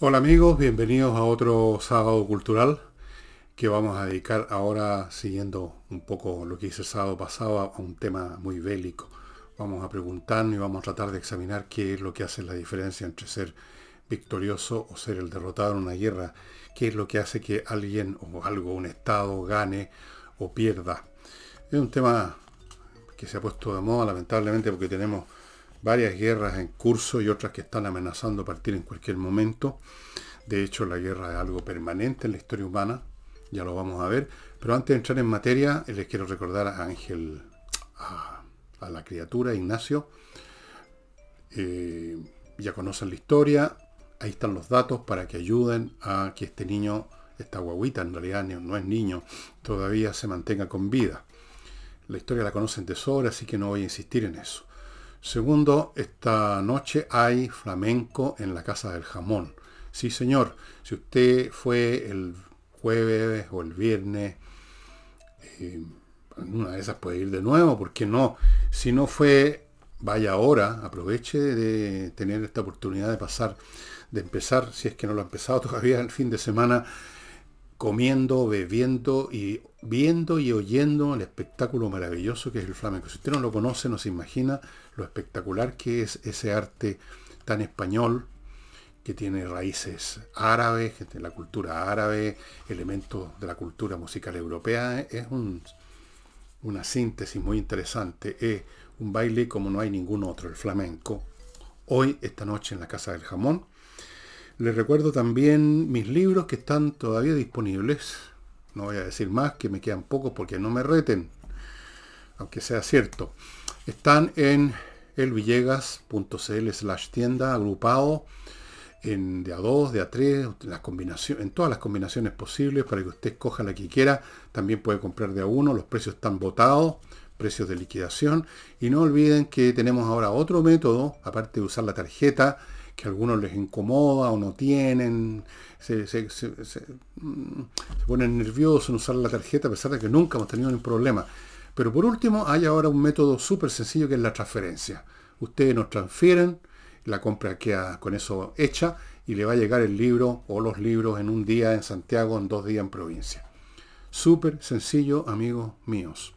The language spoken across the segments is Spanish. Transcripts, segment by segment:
Hola amigos, bienvenidos a otro sábado cultural que vamos a dedicar ahora, siguiendo un poco lo que hice el sábado pasado, a un tema muy bélico. Vamos a preguntarnos y vamos a tratar de examinar qué es lo que hace la diferencia entre ser victorioso o ser el derrotado en una guerra, qué es lo que hace que alguien o algo, un Estado, gane o pierda. Es un tema que se ha puesto de moda lamentablemente porque tenemos varias guerras en curso y otras que están amenazando partir en cualquier momento. De hecho, la guerra es algo permanente en la historia humana, ya lo vamos a ver. Pero antes de entrar en materia, les quiero recordar a Ángel, a, la criatura, Ignacio. Eh, ya conocen la historia, ahí están los datos para que ayuden a que este niño, esta guaguita en realidad no es niño, todavía se mantenga con vida. La historia la conocen de sobra, así que no voy a insistir en eso. Segundo, esta noche hay flamenco en la Casa del Jamón. Sí, señor, si usted fue el jueves o el viernes, eh, una de esas puede ir de nuevo, ¿por qué no? Si no fue, vaya ahora, aproveche de tener esta oportunidad de pasar, de empezar, si es que no lo ha empezado todavía el fin de semana, comiendo, bebiendo y viendo y oyendo el espectáculo maravilloso que es el flamenco. Si usted no lo conoce, no se imagina lo espectacular que es ese arte tan español, que tiene raíces árabes, que tiene la cultura árabe, elementos de la cultura musical europea. Es una síntesis muy interesante. Es un baile como no hay ningún otro, el flamenco. Hoy, esta noche en la Casa del Jamón. Les recuerdo también mis libros que están todavía disponibles. No voy a decir más, que me quedan pocos porque no me reten, aunque sea cierto. Están en elvillegas.cl slash tienda agrupado en de a 2, de a 3, en, las en todas las combinaciones posibles para que usted escoja la que quiera. También puede comprar de a uno, los precios están votados, precios de liquidación. Y no olviden que tenemos ahora otro método, aparte de usar la tarjeta, que a algunos les incomoda o no tienen, se, se, mm, ponen nerviosos en usar la tarjeta a pesar de que nunca hemos tenido ningún problema. Pero por último, hay ahora un método súper sencillo que es la transferencia. Ustedes nos transfieren, la compra queda con eso hecha y le va a llegar el libro o los libros en un día en Santiago, en dos días en provincia. Súper sencillo, amigos míos.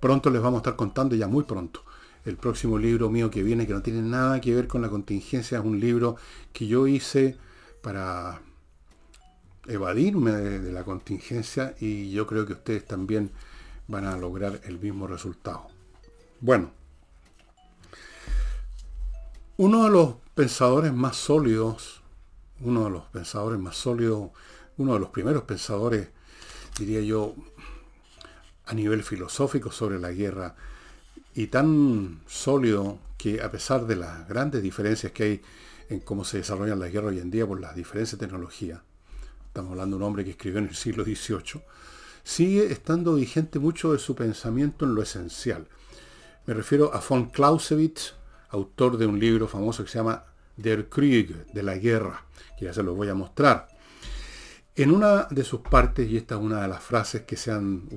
Pronto les vamos a estar contando, ya muy pronto, el próximo libro mío que viene, que no tiene nada que ver con la contingencia, es un libro que yo hice para evadirme de la contingencia y yo creo que ustedes también van a lograr el mismo resultado. Bueno, uno de los pensadores más sólidos, uno de los pensadores más sólidos, uno de los primeros pensadores, diría yo, a nivel filosófico sobre la guerra, y tan sólido que a pesar de las grandes diferencias que hay en cómo se desarrollan las guerras hoy en día por las diferencias de tecnología, estamos hablando de un hombre que escribió en el siglo XVIII, sigue estando vigente mucho de su pensamiento en lo esencial. Me refiero a von Clausewitz, autor de un libro famoso que se llama Der Krieg, de la guerra, que ya se lo voy a mostrar. En una de sus partes, y esta es una de las frases que, se han,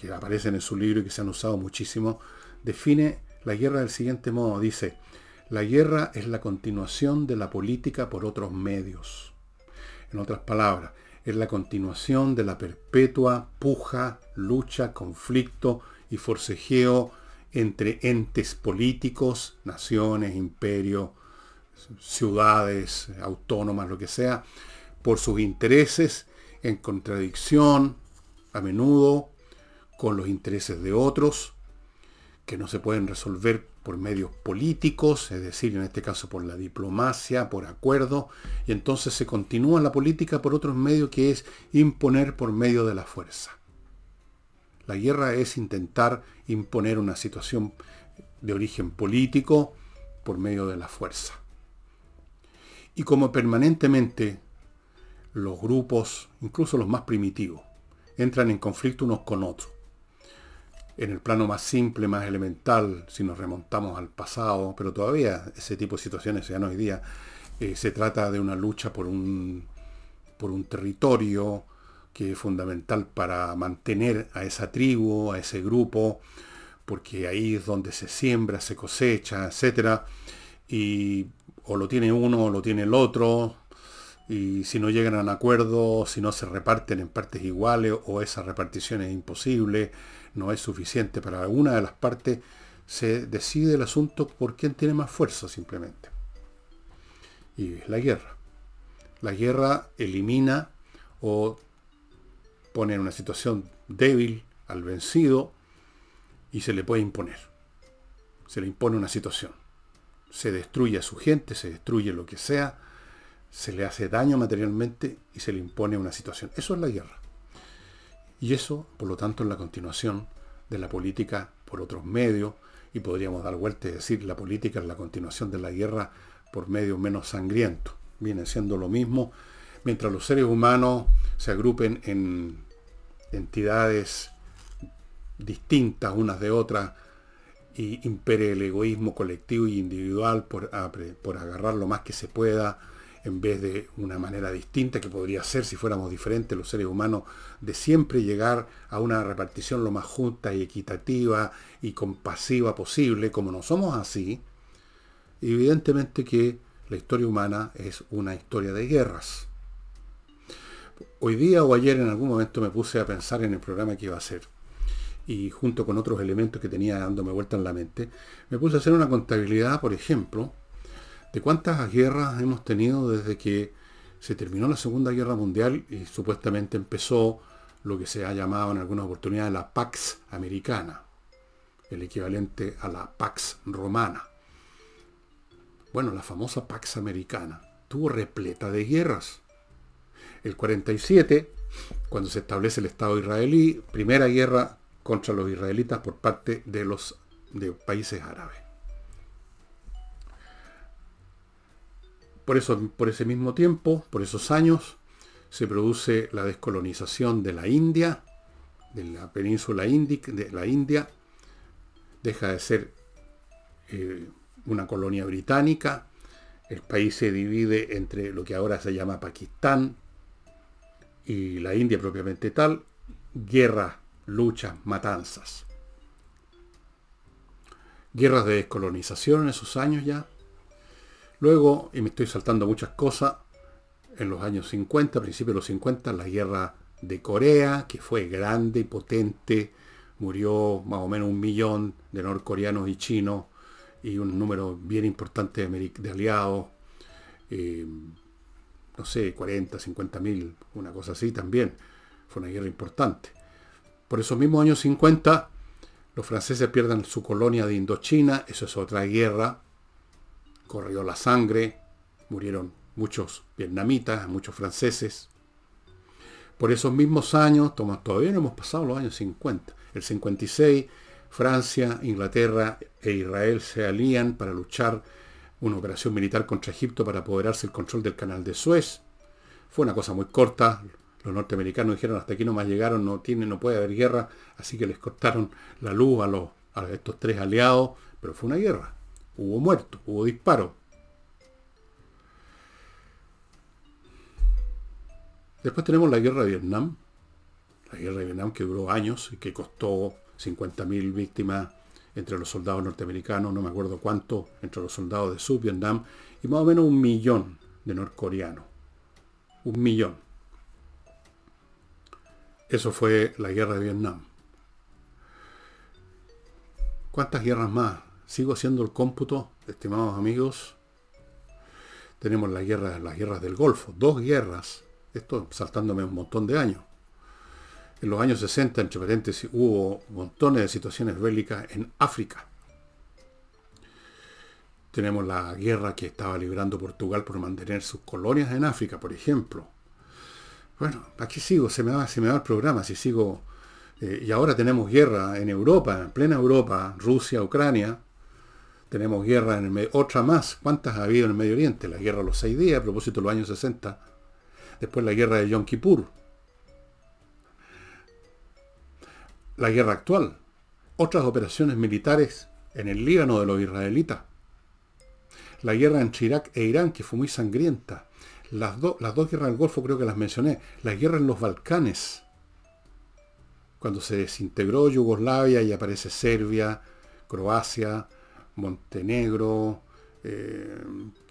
que aparecen en su libro y que se han usado muchísimo, define la guerra del siguiente modo. Dice, la guerra es la continuación de la política por otros medios. En otras palabras, es la continuación de la perpetua puja, lucha, conflicto y forcejeo entre entes políticos, naciones, imperios, ciudades autónomas, lo que sea, por sus intereses en contradicción a menudo con los intereses de otros, que no se pueden resolver por medios políticos, es decir, en este caso por la diplomacia, por acuerdo, y entonces se continúa la política por otros medios que es imponer por medio de la fuerza. La guerra es intentar imponer una situación de origen político por medio de la fuerza. Y como permanentemente los grupos, incluso los más primitivos, entran en conflicto unos con otros, en el plano más simple, más elemental, si nos remontamos al pasado, pero todavía ese tipo de situaciones se dan hoy día, eh, se trata de una lucha por un, por un territorio que es fundamental para mantener a esa tribu, a ese grupo, porque ahí es donde se siembra, se cosecha, etc. Y o lo tiene uno o lo tiene el otro, y si no llegan a un acuerdo, si no se reparten en partes iguales o esa repartición es imposible, no es suficiente para alguna de las partes, se decide el asunto por quién tiene más fuerza simplemente. Y es la guerra. La guerra elimina o pone en una situación débil al vencido y se le puede imponer. Se le impone una situación. Se destruye a su gente, se destruye lo que sea, se le hace daño materialmente y se le impone una situación. Eso es la guerra. Y eso, por lo tanto, es la continuación de la política por otros medios, y podríamos dar vuelta y decir la política es la continuación de la guerra por medios menos sangrientos. Viene siendo lo mismo, mientras los seres humanos se agrupen en entidades distintas unas de otras y impere el egoísmo colectivo y individual por, por agarrar lo más que se pueda, en vez de una manera distinta que podría ser si fuéramos diferentes los seres humanos, de siempre llegar a una repartición lo más justa y equitativa y compasiva posible, como no somos así, evidentemente que la historia humana es una historia de guerras. Hoy día o ayer en algún momento me puse a pensar en el programa que iba a hacer y junto con otros elementos que tenía dándome vuelta en la mente, me puse a hacer una contabilidad, por ejemplo, de cuántas guerras hemos tenido desde que se terminó la Segunda Guerra Mundial y supuestamente empezó lo que se ha llamado en algunas oportunidades la Pax Americana, el equivalente a la Pax Romana. Bueno, la famosa Pax Americana tuvo repleta de guerras. El 47, cuando se establece el Estado israelí, primera guerra contra los israelitas por parte de los países árabes. Por, eso, por ese mismo tiempo, por esos años, se produce la descolonización de la India, de la península índica, de la India, deja de ser eh, una colonia británica, el país se divide entre lo que ahora se llama Pakistán y la India propiamente tal, guerra, luchas, matanzas. Guerras de descolonización en esos años ya, Luego, y me estoy saltando muchas cosas, en los años 50, principios de los 50, la guerra de Corea, que fue grande y potente, murió más o menos un millón de norcoreanos y chinos y un número bien importante de, aliados, eh, no sé, 40, 50 mil, una cosa así también. Fue una guerra importante. Por esos mismos años 50, los franceses pierden su colonia de Indochina, eso es otra guerra corrió la sangre, murieron muchos vietnamitas, muchos franceses. Por esos mismos años, todavía no hemos pasado los años 50, el 56, Francia, Inglaterra e Israel se alían para luchar una operación militar contra Egipto para apoderarse el control del canal de Suez. Fue una cosa muy corta. Los norteamericanos dijeron hasta aquí no más llegaron, no tiene, no puede haber guerra, así que les cortaron la luz a, los, a estos tres aliados, pero fue una guerra hubo muertos, hubo disparos. Después tenemos la guerra de Vietnam, la guerra de Vietnam que duró años y que costó 50.000 víctimas entre los soldados norteamericanos, no me acuerdo cuánto, entre los soldados de Sub Vietnam, y más o menos un millón de norcoreanos. Un millón. Eso fue la guerra de Vietnam. ¿Cuántas guerras más Sigo haciendo el cómputo, estimados amigos. Tenemos las guerras del Golfo, dos guerras, esto saltándome un montón de años. En los años 60, entre paréntesis, hubo montones de situaciones bélicas en África. Tenemos la guerra que estaba librando Portugal por mantener sus colonias en África, por ejemplo. Bueno, aquí sigo, se me va, se me el programa, si sigo. Eh, y ahora tenemos guerra en Europa, en plena Europa, Rusia, Ucrania, tenemos guerra en el medio, otra más. ¿Cuántas ha habido en el Medio Oriente? La guerra de los seis días, a propósito de los años 60. Después la guerra de Yom Kippur. La guerra actual. Otras operaciones militares en el Líbano de los israelitas. La guerra entre Irak e Irán, que fue muy sangrienta. Las, las dos guerras del Golfo creo que las mencioné. La guerra en los Balcanes. Cuando se desintegró Yugoslavia y aparece Serbia, Croacia, Montenegro, eh,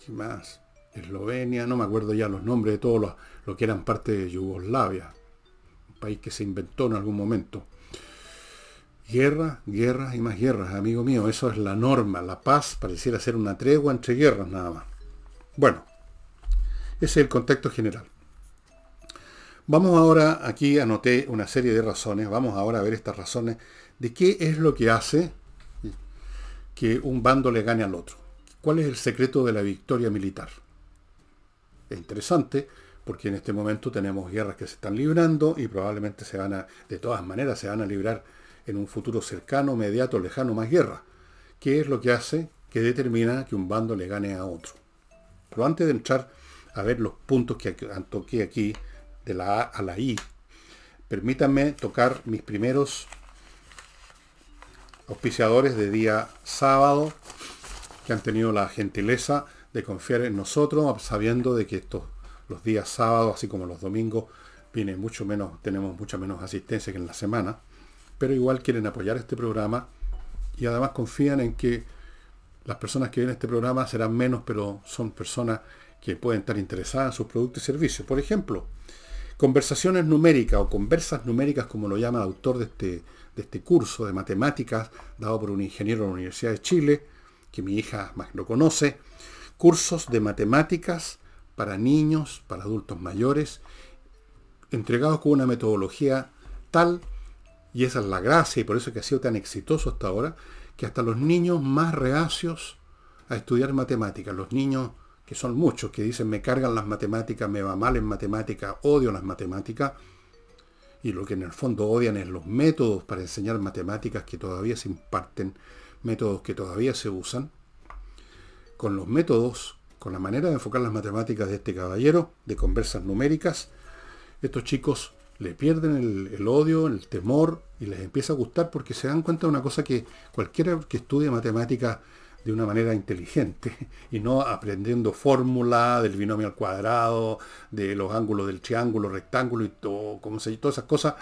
¿qué más? Eslovenia, no me acuerdo ya los nombres de todos los, lo que eran parte de Yugoslavia, un país que se inventó en algún momento. Guerra, guerras y más guerras, amigo mío, eso es la norma. La paz pareciera ser una tregua entre guerras nada más. Bueno, ese es el contexto general. Vamos ahora, aquí anoté una serie de razones, vamos ahora a ver estas razones de qué es lo que hace que un bando le gane al otro. ¿Cuál es el secreto de la victoria militar? Es interesante porque en este momento tenemos guerras que se están librando y probablemente se van a, de todas maneras, se van a librar en un futuro cercano, mediato, lejano, más guerra. ¿Qué es lo que hace que determina que un bando le gane a otro? Pero antes de entrar a ver los puntos que toqué aquí, de la A a la I, permítanme tocar mis primeros auspiciadores de día sábado, que han tenido la gentileza de confiar en nosotros, sabiendo de que estos los días sábados, así como los domingos, viene mucho menos, tenemos mucha menos asistencia que en la semana, pero igual quieren apoyar este programa y además confían en que las personas que ven este programa serán menos, pero son personas que pueden estar interesadas en sus productos y servicios. Por ejemplo, conversaciones numéricas o conversas numéricas, como lo llama el autor de este, de este curso de matemáticas, dado por un ingeniero de la Universidad de Chile, que mi hija más lo conoce, cursos de matemáticas para niños, para adultos mayores, entregados con una metodología tal, y esa es la gracia, y por eso es que ha sido tan exitoso hasta ahora, que hasta los niños más reacios a estudiar matemáticas, los niños que son muchos, que dicen me cargan las matemáticas, me va mal en matemáticas, odio las matemáticas, y lo que en el fondo odian es los métodos para enseñar matemáticas que todavía se imparten, métodos que todavía se usan, con los métodos, con la manera de enfocar las matemáticas de este caballero, de conversas numéricas, estos chicos le pierden el, odio, el temor y les empieza a gustar porque se dan cuenta de una cosa que cualquiera que estudie matemáticas de una manera inteligente y no aprendiendo fórmula del binomio al cuadrado, de los ángulos del triángulo, rectángulo y todo, como se todas esas cosas.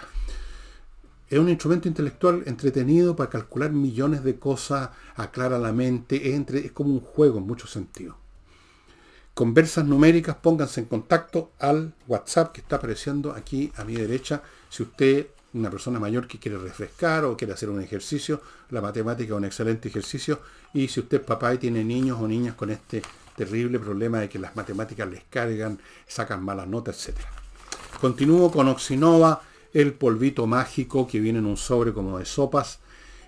Es un instrumento intelectual entretenido para calcular millones de cosas, aclara la mente, es, es como un juego en muchos sentidos. Conversas numéricas, pónganse en contacto al WhatsApp que está apareciendo aquí a mi derecha. Si usted una persona mayor que quiere refrescar o quiere hacer un ejercicio, la matemática es un excelente ejercicio. Y si usted es papá y tiene niños o niñas con este terrible problema de que las matemáticas les cargan, sacan malas notas, etc. Continúo con Oxinova, el polvito mágico que viene en un sobre como de sopas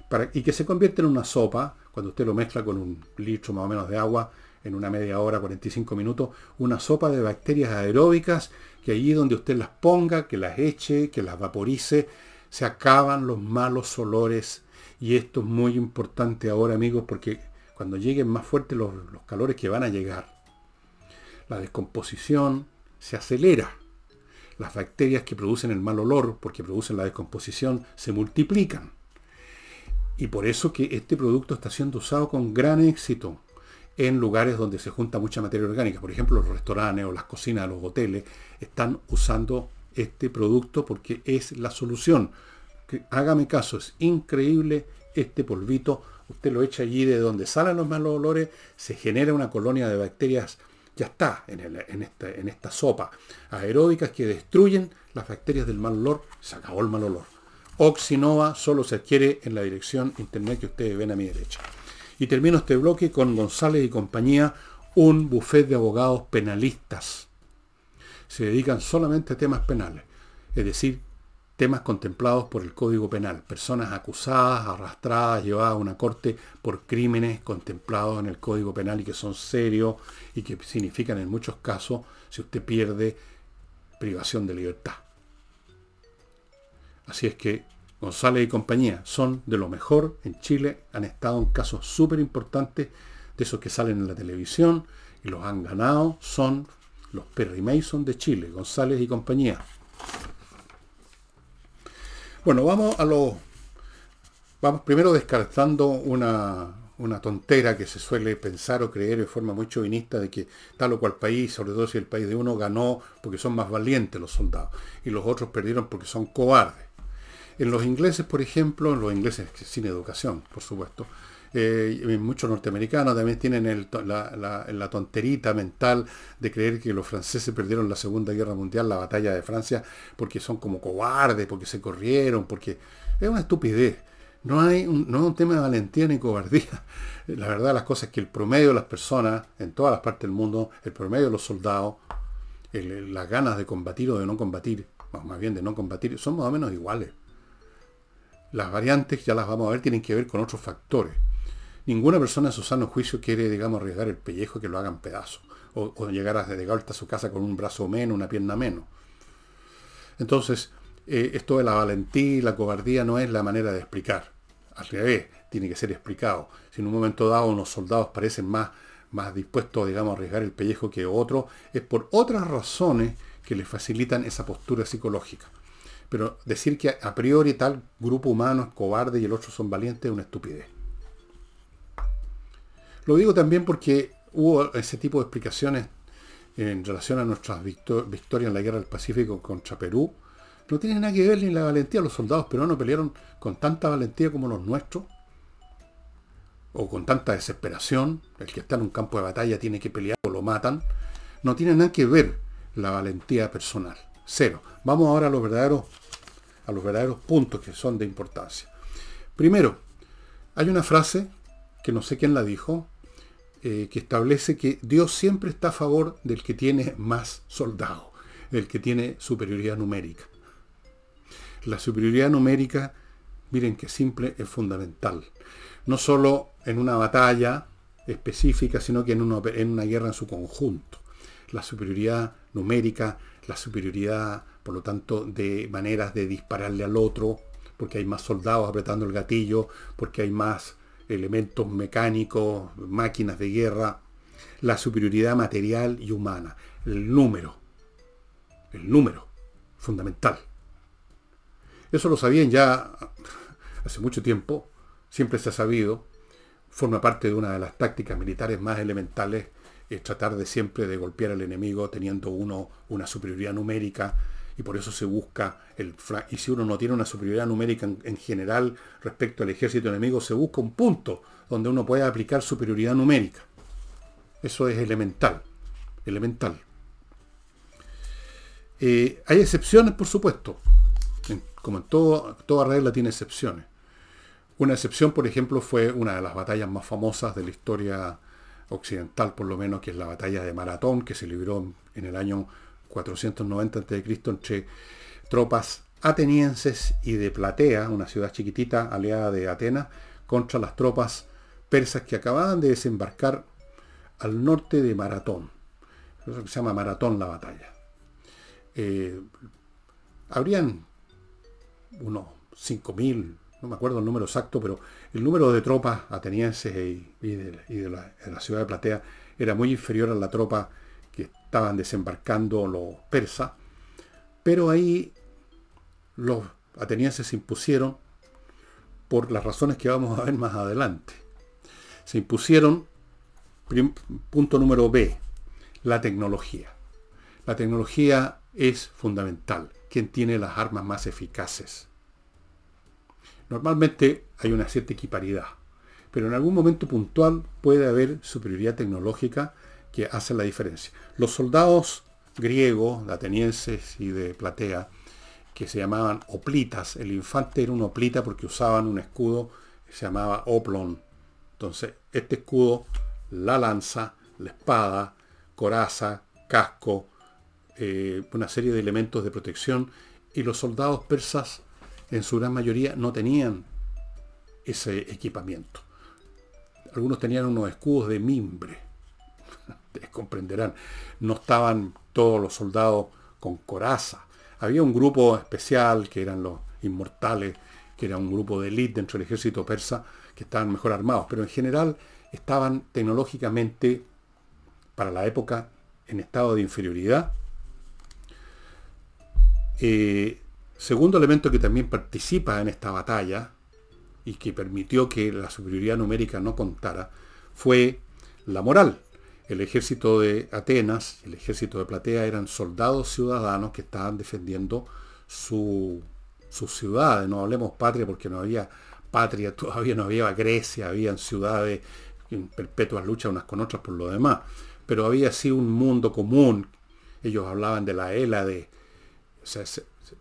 para, y que se convierte en una sopa cuando usted lo mezcla con un litro más o menos de agua en una media hora, 45 minutos, una sopa de bacterias aeróbicas que allí donde usted las ponga, que las eche, que las vaporice, se acaban los malos olores. Y esto es muy importante ahora, amigos, porque cuando lleguen más fuertes los, los calores que van a llegar, la descomposición se acelera. Las bacterias que producen el mal olor, porque producen la descomposición, se multiplican. Y por eso que este producto está siendo usado con gran éxito en lugares donde se junta mucha materia orgánica. Por ejemplo, los restaurantes o las cocinas, los hoteles, están usando este producto porque es la solución. hágame caso, es increíble este polvito. Usted lo echa allí de donde salen los malos olores, se genera una colonia de bacterias, ya está, en, esta, en esta sopa, aeróbicas que destruyen las bacterias del mal olor, se acabó el mal olor. Oxinova solo se adquiere en la dirección internet que ustedes ven a mi derecha. Y termino este bloque con González y compañía, un buffet de abogados penalistas. Se dedican solamente a temas penales, es decir, temas contemplados por el Código Penal, personas acusadas, arrastradas, llevadas a una corte por crímenes contemplados en el Código Penal y que son serios y que significan en muchos casos, si usted pierde, privación de libertad. Así es que González y compañía son de lo mejor en Chile, han estado en casos súper importantes de esos que salen en la televisión y los han ganado, son los Perry Mason de Chile, González y compañía. Bueno, vamos a los... Vamos primero descartando una, una tontera que se suele pensar o creer de forma muy chauvinista de que tal o cual país, sobre todo si el país de uno ganó porque son más valientes los soldados y los otros perdieron porque son cobardes. En los ingleses, por ejemplo, los ingleses sin educación, por supuesto, Eh, muchos norteamericanos también tienen la, tonterita mental de creer que los franceses perdieron la Segunda Guerra Mundial, la batalla de Francia, porque son como cobardes, porque se corrieron, porque es una estupidez. No, hay no es un tema de valentía ni cobardía. La verdad las cosas es que el promedio de las personas en todas las partes del mundo, el promedio de los soldados, las ganas de combatir o de no combatir, más bien de no combatir, son más o menos iguales. Las variantes, ya las vamos a ver, tienen que ver con otros factores. Ninguna persona en su sano juicio quiere, digamos, arriesgar el pellejo que lo hagan pedazos. O, llegar a, de a su casa con un brazo menos, una pierna menos. Entonces, eh, esto de la valentía y la cobardía no es la manera de explicar. Al revés, tiene que ser explicado. Si en un momento dado unos soldados parecen más, más dispuestos, digamos, a arriesgar el pellejo que otros, es por otras razones que les facilitan esa postura psicológica. Pero decir que a priori tal grupo humano es cobarde y el otro son valientes es una estupidez. Lo digo también porque hubo ese tipo de explicaciones en relación a nuestras victorias en la guerra del Pacífico contra Perú. No tiene nada que ver ni la valentía. Los soldados peruanos pelearon con tanta valentía como los nuestros. O con tanta desesperación. El que está en un campo de batalla tiene que pelear o lo matan. No tiene nada que ver la valentía personal. Cero. Vamos ahora a los verdaderos, a los verdaderos puntos que son de importancia. Primero, hay una frase que no sé quién la dijo, eh, que establece que Dios siempre está a favor del que tiene más soldados, del que tiene superioridad numérica. La superioridad numérica, miren que simple, es fundamental. No solo en una batalla específica, sino que en una, en una guerra en su conjunto. La superioridad numérica, la superioridad, por lo tanto, de maneras de dispararle al otro, porque hay más soldados apretando el gatillo, porque hay más elementos mecánicos, máquinas de guerra, la superioridad material y humana, el número, el número, fundamental. Eso lo sabían ya hace mucho tiempo, siempre se ha sabido, forma parte de una de las tácticas militares más elementales, tratar de siempre de golpear al enemigo teniendo uno una superioridad numérica y por eso se busca el y si uno no tiene una superioridad numérica en, general respecto al ejército enemigo, se busca un punto donde uno pueda aplicar superioridad numérica. Eso es elemental, elemental. Eh, hay excepciones, por supuesto. como en todo, toda regla tiene excepciones. Una excepción, por ejemplo, fue una de las batallas más famosas de la historia occidental, por lo menos, que es la batalla de Maratón, que se libró en el año 490 a.C. entre tropas atenienses y de Platea, una ciudad chiquitita aliada de Atenas, contra las tropas persas que acababan de desembarcar al norte de Maratón. Eso se llama Maratón la batalla. Eh, habrían unos 5.000, no me acuerdo el número exacto, pero el número de tropas atenienses y, de, la, de, la, ciudad de Platea era muy inferior a la tropa estaban desembarcando los persas, pero ahí los atenienses se impusieron por las razones que vamos a ver más adelante. Se impusieron, punto número B, la tecnología. La tecnología es fundamental. ¿Quién tiene las armas más eficaces? Normalmente hay una cierta equiparidad, pero en algún momento puntual puede haber superioridad tecnológica que hacen la diferencia. Los soldados griegos, atenienses y de Platea, que se llamaban oplitas, el infante era un oplita porque usaban un escudo que se llamaba oplon. Entonces, este escudo, la lanza, la espada, coraza, casco, eh, una serie de elementos de protección, y los soldados persas en su gran mayoría no tenían ese equipamiento. Algunos tenían unos escudos de mimbre, comprenderán, no estaban todos los soldados con coraza. Había un grupo especial que eran los inmortales, que era un grupo de élite dentro del ejército persa, que estaban mejor armados, pero en general estaban tecnológicamente, para la época, en estado de inferioridad. Eh, segundo elemento que también participa en esta batalla y que permitió que la superioridad numérica no contara fue la moral. El ejército de Atenas, el ejército de Platea eran soldados ciudadanos que estaban defendiendo su, sus ciudades. No hablemos patria porque no había patria, todavía no había Grecia, habían ciudades en perpetuas luchas unas con otras por lo demás, pero había así un mundo común. Ellos hablaban de la Hélade, o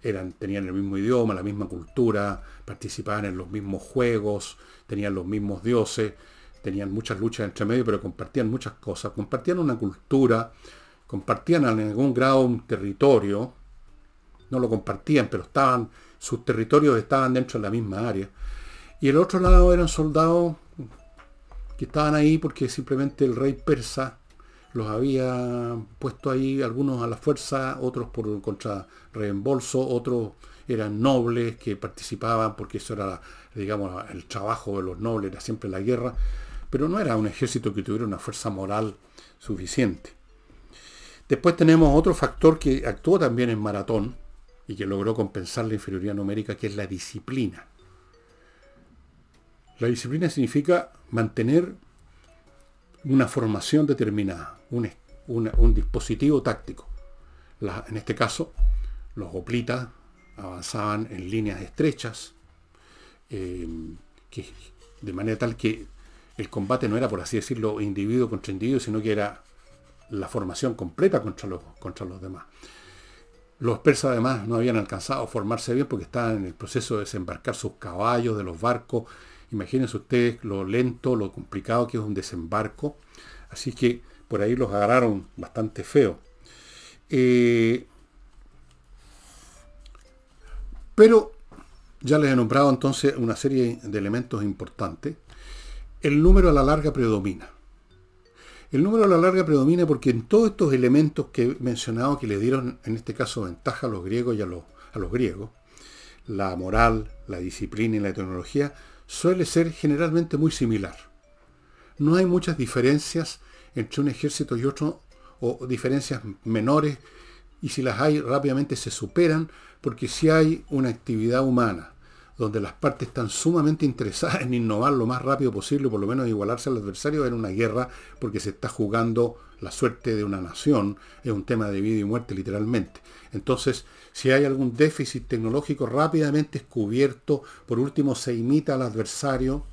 eran, tenían el mismo idioma, la misma cultura, participaban en los mismos juegos, tenían los mismos dioses, tenían muchas luchas entre medio, pero compartían muchas cosas, compartían una cultura, compartían en algún grado un territorio, no lo compartían, pero estaban, sus territorios estaban dentro de la misma área. Y el otro lado eran soldados que estaban ahí porque simplemente el rey persa los había puesto ahí, algunos a la fuerza, otros por contra reembolso, otros eran nobles que participaban porque eso era, digamos, el trabajo de los nobles, era siempre la guerra, pero no era un ejército que tuviera una fuerza moral suficiente. Después tenemos otro factor que actuó también en maratón y que logró compensar la inferioridad numérica, que es la disciplina. La disciplina significa mantener una formación determinada, un, dispositivo táctico. en este caso, los hoplitas avanzaban en líneas estrechas, eh, de manera tal que el combate no era, por así decirlo, individuo contra individuo, sino que era la formación completa contra los, contra los demás. Los persas además no habían alcanzado a formarse bien porque estaban en el proceso de desembarcar sus caballos de los barcos. Imagínense ustedes lo lento, lo complicado que es un desembarco. Así que por ahí los agarraron bastante feo. Eh, pero ya les he nombrado entonces una serie de elementos importantes. El número a la larga predomina. El número a la larga predomina porque en todos estos elementos que he mencionado que le dieron en este caso ventaja a los griegos y a los, a los griegos, la moral, la disciplina y la tecnología, suele ser generalmente muy similar. No hay muchas diferencias entre un ejército y otro, o diferencias menores, y si las hay rápidamente se superan, porque si hay una actividad humana donde las partes están sumamente interesadas en innovar lo más rápido posible, por lo menos igualarse al adversario en una guerra, porque se está jugando la suerte de una nación, es un tema de vida y muerte literalmente. Entonces, si hay algún déficit tecnológico, rápidamente es cubierto, por último se imita al adversario,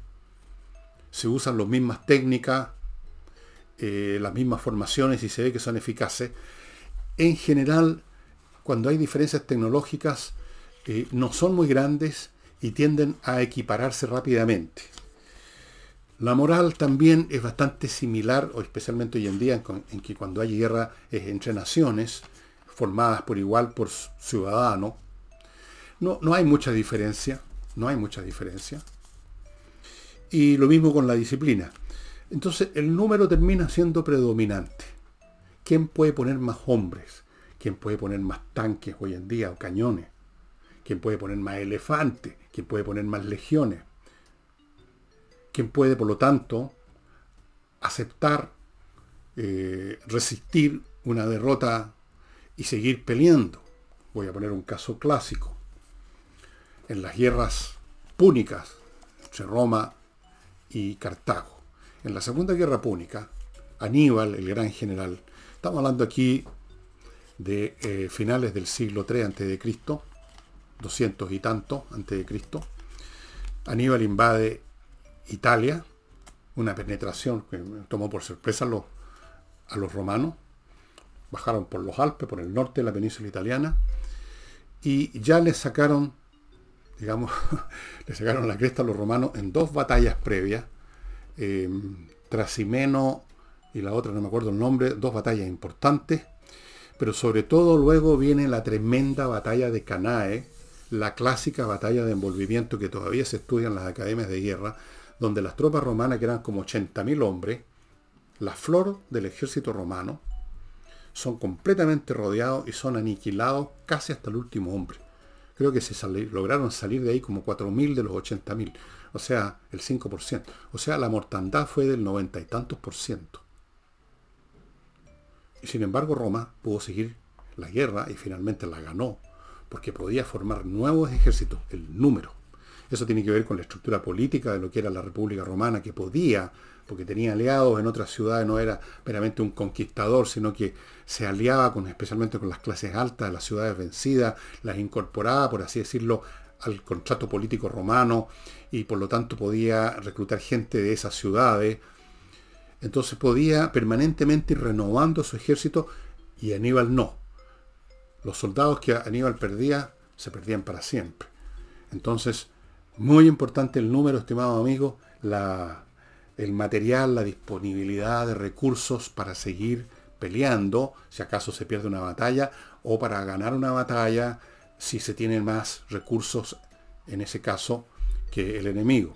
se usan las mismas técnicas, eh, las mismas formaciones y se ve que son eficaces. En general, cuando hay diferencias tecnológicas, eh, no son muy grandes, y tienden a equipararse rápidamente. La moral también es bastante similar, o especialmente hoy en día, en, que cuando hay guerra es entre naciones, formadas por igual por ciudadanos. No, no hay mucha diferencia, no hay mucha diferencia. Y lo mismo con la disciplina. Entonces el número termina siendo predominante. ¿Quién puede poner más hombres? ¿Quién puede poner más tanques hoy en día o cañones? ¿Quién puede poner más elefantes? ¿Quién puede poner más legiones? ¿Quién puede, por lo tanto, aceptar, eh, resistir una derrota y seguir peleando? Voy a poner un caso clásico. En las guerras púnicas entre Roma y Cartago. En la Segunda Guerra Púnica, Aníbal, el gran general, estamos hablando aquí de eh, finales del siglo III a.C., 200 y tanto Cristo. Aníbal invade Italia, una penetración que tomó por sorpresa a los, a los romanos. Bajaron por los Alpes, por el norte de la península italiana, y ya les sacaron, digamos, le sacaron la cresta a los romanos en dos batallas previas, eh, Trasimeno y la otra, no me acuerdo el nombre, dos batallas importantes, pero sobre todo luego viene la tremenda batalla de Canae, la clásica batalla de envolvimiento que todavía se estudia en las academias de guerra, donde las tropas romanas, que eran como 80.000 hombres, la flor del ejército romano, son completamente rodeados y son aniquilados casi hasta el último hombre. Creo que se lograron salir de ahí como 4.000 de los 80.000, o sea, el 5%. O sea, la mortandad fue del noventa y tantos por ciento. Y sin embargo, Roma pudo seguir la guerra y finalmente la ganó porque podía formar nuevos ejércitos, el número. Eso tiene que ver con la estructura política de lo que era la República Romana, que podía, porque tenía aliados en otras ciudades, no era meramente un conquistador, sino que se aliaba con, especialmente con las clases altas de las ciudades vencidas, las incorporaba, por así decirlo, al contrato político romano y por lo tanto podía reclutar gente de esas ciudades. Entonces podía permanentemente ir renovando su ejército y Aníbal no. Los soldados que Aníbal perdía se perdían para siempre. Entonces, muy importante el número, estimado amigo, la, el material, la disponibilidad de recursos para seguir peleando, si acaso se pierde una batalla, o para ganar una batalla, si se tienen más recursos, en ese caso, que el enemigo.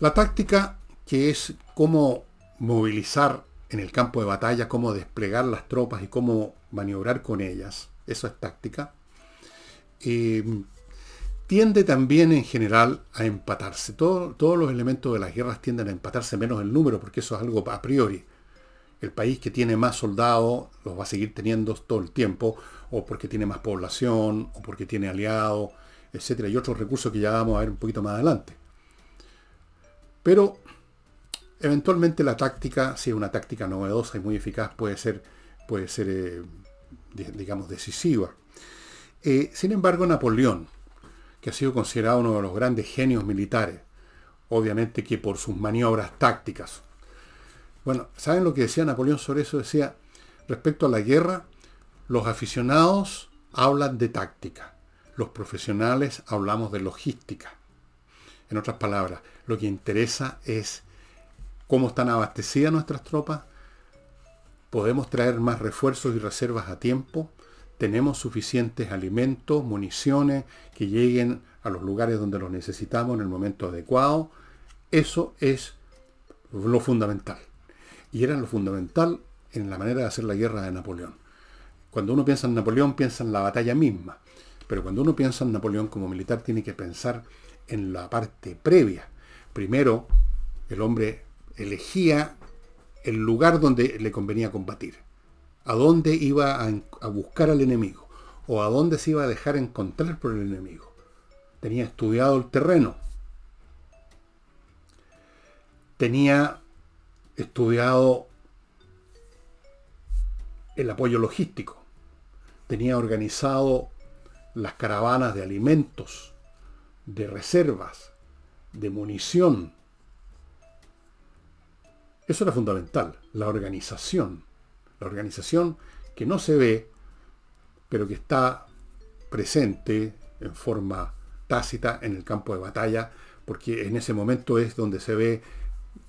La táctica, que es cómo movilizar en el campo de batalla, cómo desplegar las tropas y cómo maniobrar con ellas, eso es táctica, eh, tiende también en general a empatarse. todos los elementos de las guerras tienden a empatarse menos el número, porque eso es algo a priori. El país que tiene más soldados los va a seguir teniendo todo el tiempo, o porque tiene más población, o porque tiene aliados, etc. Y otros recursos que ya vamos a ver un poquito más adelante. Pero eventualmente la táctica, si es una táctica novedosa y muy eficaz, puede ser, puede ser eh, digamos, decisiva. Eh, sin embargo, Napoleón, que ha sido considerado uno de los grandes genios militares, obviamente que por sus maniobras tácticas. Bueno, ¿saben lo que decía Napoleón sobre eso? Decía, respecto a la guerra, los aficionados hablan de táctica, los profesionales hablamos de logística. En otras palabras, lo que interesa es cómo están abastecidas nuestras tropas, podemos traer más refuerzos y reservas a tiempo, tenemos suficientes alimentos, municiones que lleguen a los lugares donde los necesitamos en el momento adecuado. Eso es lo fundamental. Y era lo fundamental en la manera de hacer la guerra de Napoleón. Cuando uno piensa en Napoleón, piensa en la batalla misma. Pero cuando uno piensa en Napoleón como militar, tiene que pensar en la parte previa. Primero, el hombre elegía el lugar donde le convenía combatir a dónde iba a, buscar al enemigo o a dónde se iba a dejar encontrar por el enemigo. Tenía estudiado el terreno. Tenía estudiado el apoyo logístico. Tenía organizado las caravanas de alimentos, de reservas, de munición. Eso era fundamental, la organización la organización que no se ve, pero que está presente en forma tácita en el campo de batalla, porque en ese momento es donde se ve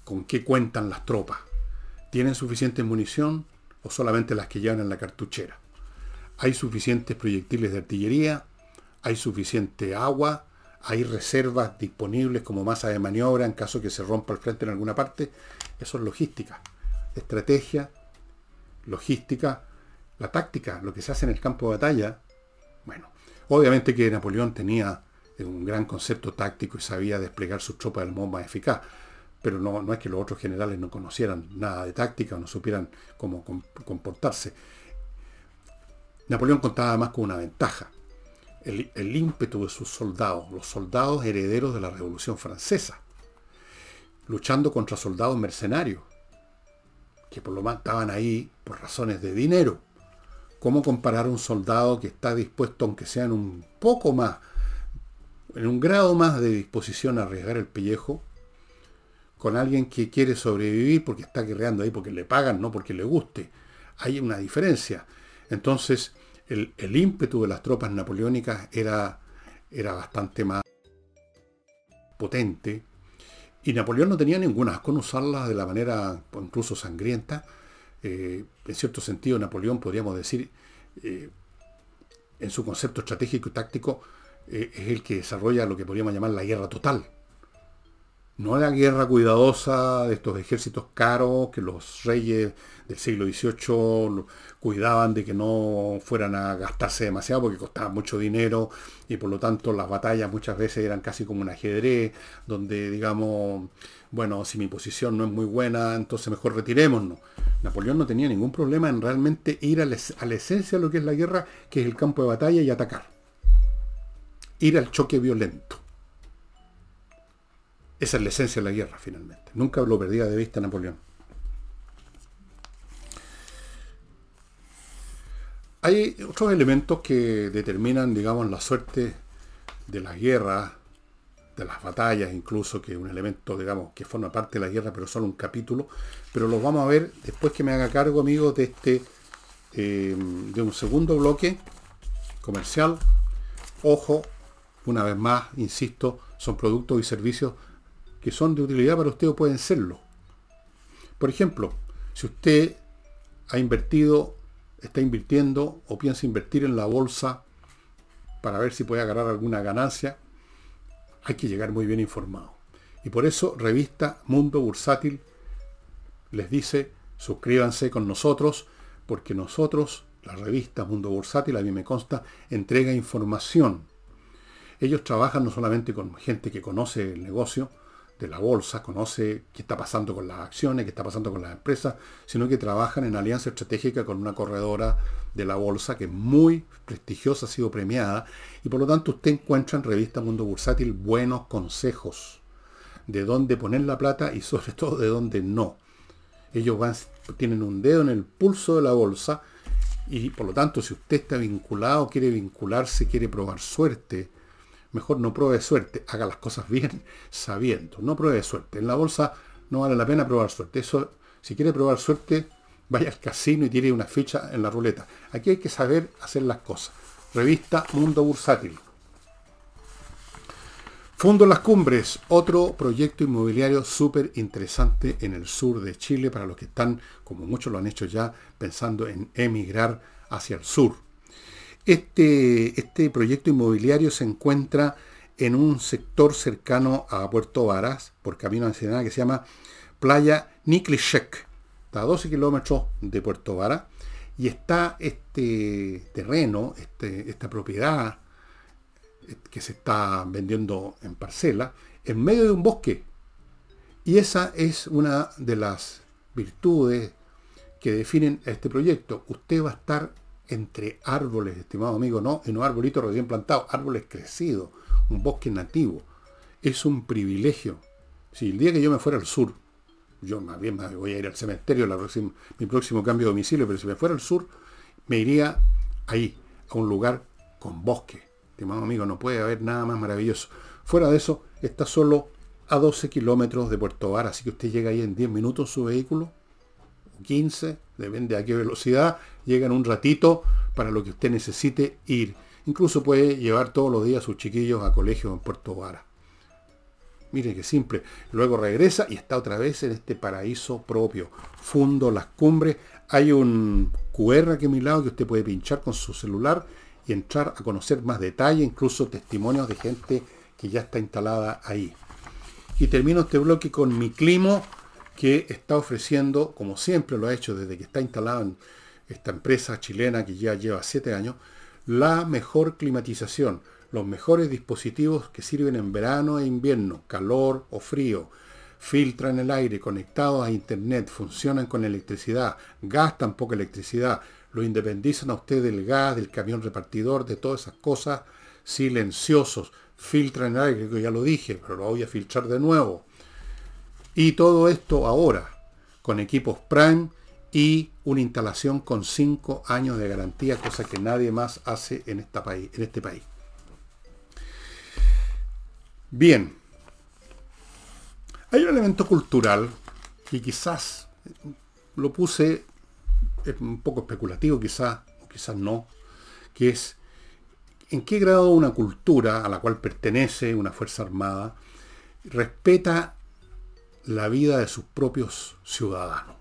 con qué cuentan las tropas. ¿Tienen suficiente munición o solamente las que llevan en la cartuchera? ¿Hay suficientes proyectiles de artillería? ¿Hay suficiente agua? ¿Hay reservas disponibles como masa de maniobra en caso que se rompa el frente en alguna parte? Eso es logística, estrategia logística, la táctica, lo que se hace en el campo de batalla. Bueno, obviamente que Napoleón tenía un gran concepto táctico y sabía desplegar sus tropas del modo más eficaz, pero no, no es que los otros generales no conocieran nada de táctica o no supieran cómo comportarse. Napoleón contaba además con una ventaja, el, el ímpetu de sus soldados, los soldados herederos de la Revolución Francesa, luchando contra soldados mercenarios, que por lo más estaban ahí por razones de dinero. ¿Cómo comparar un soldado que está dispuesto, aunque sea en un poco más, en un grado más de disposición a arriesgar el pellejo, con alguien que quiere sobrevivir porque está guerreando ahí porque le pagan, no porque le guste? Hay una diferencia. Entonces, el, ímpetu de las tropas napoleónicas era, era bastante más potente y Napoleón no tenía ninguna con usarlas de la manera incluso sangrienta. Eh, en cierto sentido, Napoleón, podríamos decir, eh, en su concepto estratégico y táctico, eh, es el que desarrolla lo que podríamos llamar la guerra total. No la guerra cuidadosa de estos ejércitos caros que los reyes del siglo XVIII cuidaban de que no fueran a gastarse demasiado porque costaba mucho dinero y por lo tanto las batallas muchas veces eran casi como un ajedrez donde digamos, bueno, si mi posición no es muy buena, entonces mejor retirémonos. Napoleón no tenía ningún problema en realmente ir a a la esencia de lo que es la guerra, que es el campo de batalla y atacar. Ir al choque violento. Esa es la esencia de la guerra, finalmente. Nunca lo perdía de vista Napoleón. Hay otros elementos que determinan, digamos, la suerte de las guerras, de las batallas, incluso, que es un elemento, digamos, que forma parte de la guerra, pero solo un capítulo. Pero los vamos a ver después que me haga cargo, amigos, de este, eh, de un segundo bloque comercial. Ojo, una vez más, insisto, son productos y servicios que son de utilidad para usted o pueden serlo. Por ejemplo, si usted ha invertido, está invirtiendo o piensa invertir en la bolsa para ver si puede agarrar alguna ganancia, hay que llegar muy bien informado. Y por eso revista Mundo Bursátil les dice, suscríbanse con nosotros, porque nosotros, la revista Mundo Bursátil, a mí me consta, entrega información. Ellos trabajan no solamente con gente que conoce el negocio, de la bolsa, conoce qué está pasando con las acciones, qué está pasando con las empresas, sino que trabajan en alianza estratégica con una corredora de la bolsa que es muy prestigiosa, ha sido premiada, y por lo tanto usted encuentra en Revista Mundo Bursátil buenos consejos de dónde poner la plata y sobre todo de dónde no. Ellos van, tienen un dedo en el pulso de la bolsa y por lo tanto si usted está vinculado, quiere vincularse, quiere probar suerte, mejor no pruebe suerte, haga las cosas bien sabiendo, no pruebe suerte. En la bolsa no vale la pena probar suerte. Eso, si quiere probar suerte, vaya al casino y tire una ficha en la ruleta. Aquí hay que saber hacer las cosas. Revista Mundo Bursátil. Fundo Las Cumbres, otro proyecto inmobiliario súper interesante en el sur de Chile para los que están, como muchos lo han hecho ya, pensando en emigrar hacia el sur. Este, este proyecto inmobiliario se encuentra en un sector cercano a Puerto Varas, por camino nacional, que se llama Playa Niklishek. Está a 12 kilómetros de Puerto Varas. Y está este terreno, este, esta propiedad que se está vendiendo en parcela, en medio de un bosque. Y esa es una de las virtudes que definen este proyecto. Usted va a estar entre árboles, estimado amigo, no, en un arbolito recién plantado, árboles crecidos, un bosque nativo. Es un privilegio. Si el día que yo me fuera al sur, yo más bien me voy a ir al cementerio, la mi próximo cambio de domicilio, pero si me fuera al sur, me iría ahí, a un lugar con bosque. Estimado amigo, no puede haber nada más maravilloso. Fuera de eso, está solo a 12 kilómetros de Puerto Vara, así que usted llega ahí en 10 minutos su vehículo, 15, depende a qué velocidad, llegan un ratito para lo que usted necesite ir. Incluso puede llevar todos los días a sus chiquillos a colegio en Puerto Vara. Mire qué simple. Luego regresa y está otra vez en este paraíso propio. Fundo las cumbres. Hay un QR aquí a mi lado que usted puede pinchar con su celular y entrar a conocer más detalle, incluso testimonios de gente que ya está instalada ahí. Y termino este bloque con mi climo que está ofreciendo, como siempre lo ha hecho desde que está instalado en esta empresa chilena que ya lleva siete años, la mejor climatización, los mejores dispositivos que sirven en verano e invierno, calor o frío, filtran el aire, conectados a internet, funcionan con electricidad, gastan poca electricidad, lo independizan a usted del gas, del camión repartidor, de todas esas cosas, silenciosos, filtran el aire, que ya lo dije, pero lo voy a filtrar de nuevo y todo esto ahora, con equipos Prime y una instalación con 5 años de garantía, cosa que nadie más hace en, esta país, en este país. Bien, hay un elemento cultural que quizás lo puse un poco especulativo, quizás, o quizás no, que es en qué grado una cultura a la cual pertenece una Fuerza Armada respeta la vida de sus propios ciudadanos.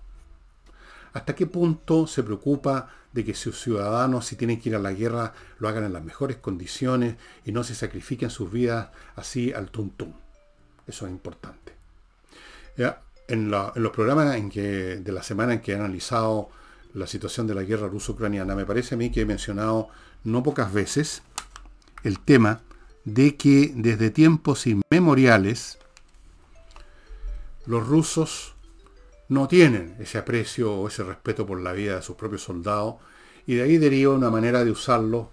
¿Hasta qué punto se preocupa de que sus ciudadanos, si tienen que ir a la guerra, lo hagan en las mejores condiciones y no se sacrifiquen sus vidas así al tuntum? Eso es importante. En, los programas en que, de la semana en que he analizado la situación de la guerra ruso-ucraniana, me parece a mí que he mencionado no pocas veces el tema de que desde tiempos inmemoriales los rusos no tienen ese aprecio o ese respeto por la vida de sus propios soldados y de ahí deriva una manera de usarlos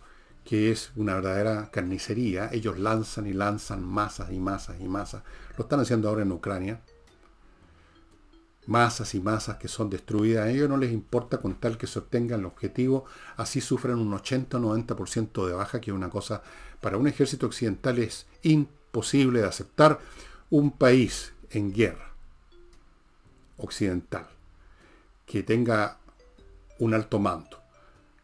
que es una verdadera carnicería. Ellos lanzan y lanzan masas y masas y masas. Lo están haciendo ahora en Ucrania. masas y masas que son destruidas. A ellos no les importa con tal que se obtenga el objetivo. Así sufren un 80-90% de baja, que es una cosa para un ejército occidental es imposible de aceptar. Un país en guerra occidental que tenga un alto mando,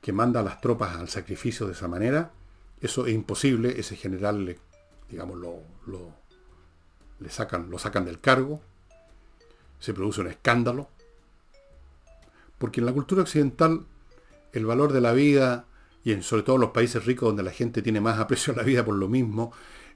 que manda a las tropas al sacrificio de esa manera, eso es imposible. Ese general, le, digamos, lo, lo, le sacan, lo sacan del cargo, se produce un escándalo, porque en la cultura occidental el valor de la vida, y en sobre todo en los países ricos donde la gente tiene más aprecio a la vida por lo mismo,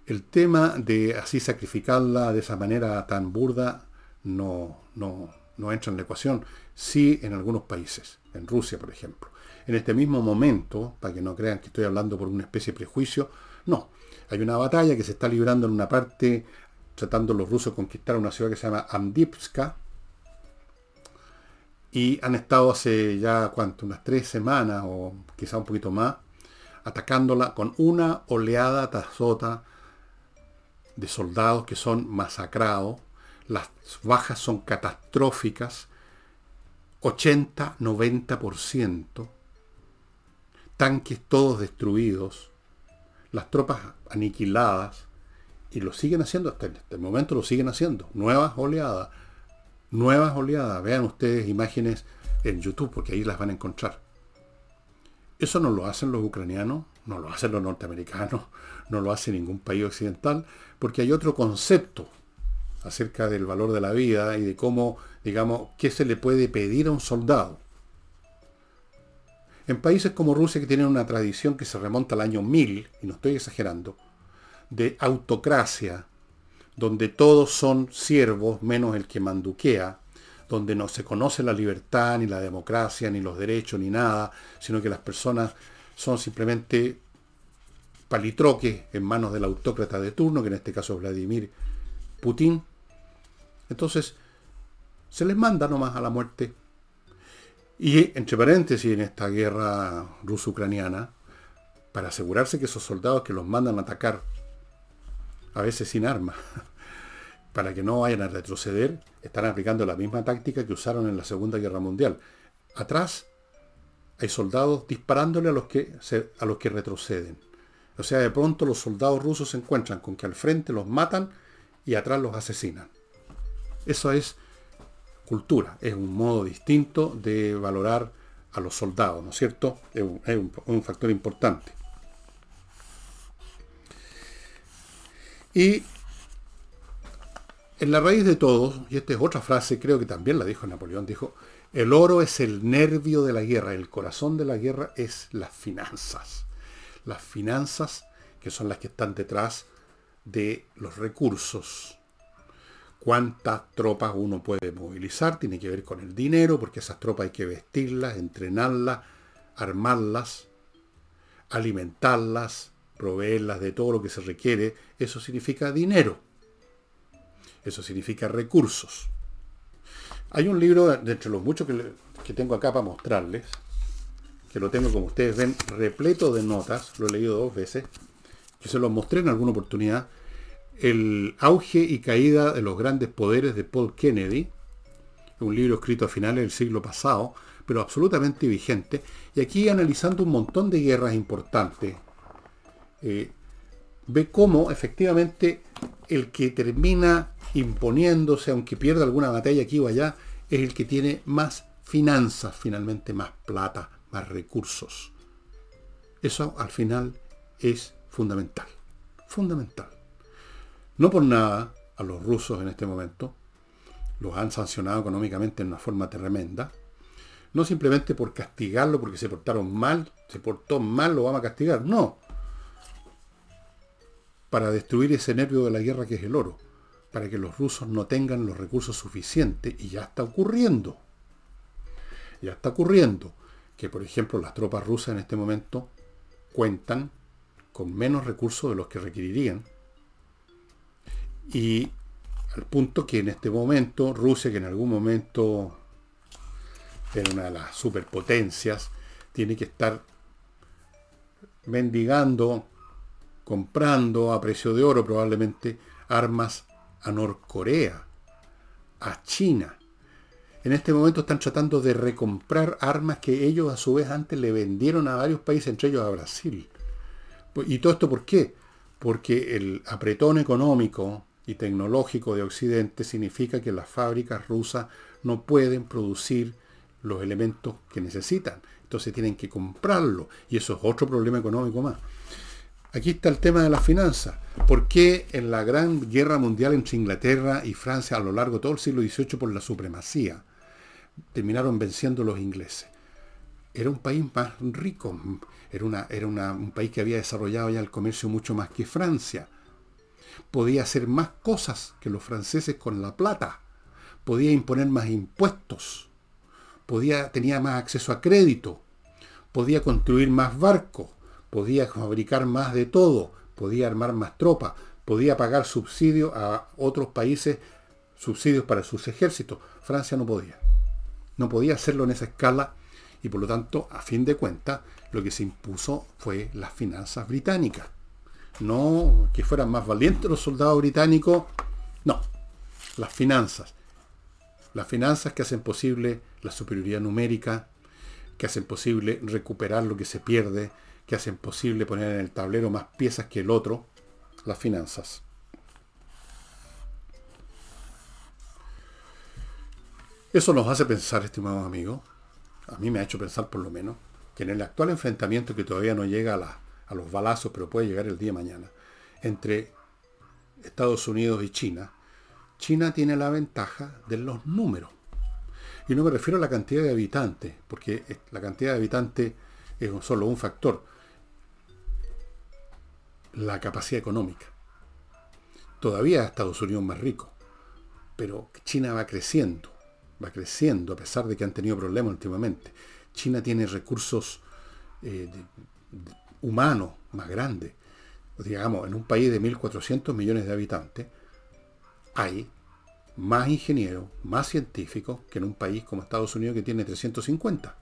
el tema de así sacrificarla de esa manera tan burda no, no, no entra en la ecuación. Sí en algunos países, en Rusia por ejemplo. En este mismo momento, para que no crean que estoy hablando por una especie de prejuicio, no. Hay una batalla que se está librando en una parte tratando los rusos de conquistar una ciudad que se llama Amdipska. Y han estado hace ya, ¿cuánto? Unas tres semanas o quizá un poquito más, atacándola con una oleada tazota de soldados que son masacrados. Las bajas son catastróficas. 80-90%. Tanques todos destruidos. Las tropas aniquiladas y lo siguen haciendo hasta este momento, lo siguen haciendo. Nuevas oleadas, nuevas oleadas. Vean ustedes imágenes en YouTube, porque ahí las van a encontrar. Eso no lo hacen los ucranianos, no lo hacen los norteamericanos, no lo hace ningún país occidental, porque hay otro concepto acerca del valor de la vida y de cómo, digamos, qué se le puede pedir a un soldado. En países como Rusia, que tienen una tradición que se remonta al año 1000, y no estoy exagerando, de autocracia, donde todos son siervos menos el que manduquea, donde no se conoce la libertad, ni la democracia, ni los derechos, ni nada, sino que las personas son simplemente palitroques en manos del autócrata de turno, que en este caso es Vladimir Putin. Entonces, se les manda nomás a la muerte. Y, entre paréntesis, en esta guerra ruso-ucraniana, para asegurarse que esos soldados que los mandan a atacar a veces sin armas, para que no vayan a retroceder, están aplicando la misma táctica que usaron en la Segunda Guerra Mundial. Atrás hay soldados disparándole a los que, a los que retroceden. O sea, de pronto los soldados rusos se encuentran con que al frente los matan y atrás los asesinan. Eso es cultura, es un modo distinto de valorar a los soldados, ¿no es cierto? Es un factor importante. Y en la raíz de todo, y esta es otra frase, creo que también la dijo Napoleón, dijo, el oro es el nervio de la guerra, el corazón de la guerra es las finanzas. Las finanzas que son las que están detrás de los recursos. Cuántas tropas uno puede movilizar tiene que ver con el dinero, porque esas tropas hay que vestirlas, entrenarlas, armarlas, alimentarlas, proveerlas de todo lo que se requiere, eso significa dinero. Eso significa recursos. Hay un libro, de entre los muchos que, tengo acá para mostrarles, que lo tengo como ustedes ven, repleto de notas, lo he leído dos veces, que se los mostré en alguna oportunidad, El auge y caída de los grandes poderes de Paul Kennedy, un libro escrito a finales del siglo pasado, pero absolutamente vigente, y aquí analizando un montón de guerras importantes, eh, ve cómo efectivamente el que termina imponiéndose, aunque pierda alguna batalla aquí o allá, es el que tiene más finanzas, finalmente más plata, más recursos. Eso al final es fundamental. Fundamental. No por nada a los rusos en este momento los han sancionado económicamente en una forma tremenda. No simplemente por castigarlo porque se portaron mal, se portó mal, lo vamos a castigar. No, para destruir ese nervio de la guerra que es el oro, para que los rusos no tengan los recursos suficientes, y ya está ocurriendo. Ya está ocurriendo que, por ejemplo, las tropas rusas en este momento cuentan con menos recursos de los que requerirían. Y al punto que en este momento Rusia, que en algún momento era una de las superpotencias, tiene que estar mendigando comprando a precio de oro probablemente armas a Norcorea, a China. en este momento están tratando de recomprar armas que ellos a su vez antes le vendieron a varios países, entre ellos a Brasil. ¿Y todo esto por qué? Porque el apretón económico y tecnológico de Occidente significa que las fábricas rusas no pueden producir los elementos que necesitan. Entonces tienen que comprarlo. Y eso es otro problema económico más. Aquí está el tema de las finanzas. ¿Por qué en la gran guerra mundial entre Inglaterra y Francia a lo largo de todo el siglo XVIII por la supremacía terminaron venciendo los ingleses? Era un país más rico, era, una, era un país que había desarrollado ya el comercio mucho más que Francia. Podía hacer más cosas que los franceses con la plata. Podía imponer más impuestos. Podía, tenía más acceso a crédito. Podía construir más barcos. Podía fabricar más de todo. Podía armar más tropas. Podía pagar subsidios a otros países, subsidios para sus ejércitos. Francia no podía. No podía hacerlo en esa escala y por lo tanto, a fin de cuentas, lo que se impuso fue las finanzas británicas. No que fueran más valientes los soldados británicos, no, las finanzas. Las finanzas que hacen posible la superioridad numérica, que hacen posible recuperar lo que se pierde, que hacen posible poner en el tablero más piezas que el otro, las finanzas. Eso nos hace pensar, estimados amigos, a mí me ha hecho pensar por lo menos, que en el actual enfrentamiento que todavía no llega a, a los balazos, pero puede llegar el día de mañana, entre Estados Unidos y China, China tiene la ventaja de los números. Y no me refiero a la cantidad de habitantes, porque la cantidad de habitantes es solo un factor. La capacidad económica. Todavía Estados Unidos es más rico, pero China va creciendo va creciendo a pesar de que han tenido problemas últimamente. China tiene recursos eh, humanos más grandes. Digamos, en un país de 1.400 millones de habitantes hay más ingenieros, más científicos que en un país como Estados Unidos que tiene 350.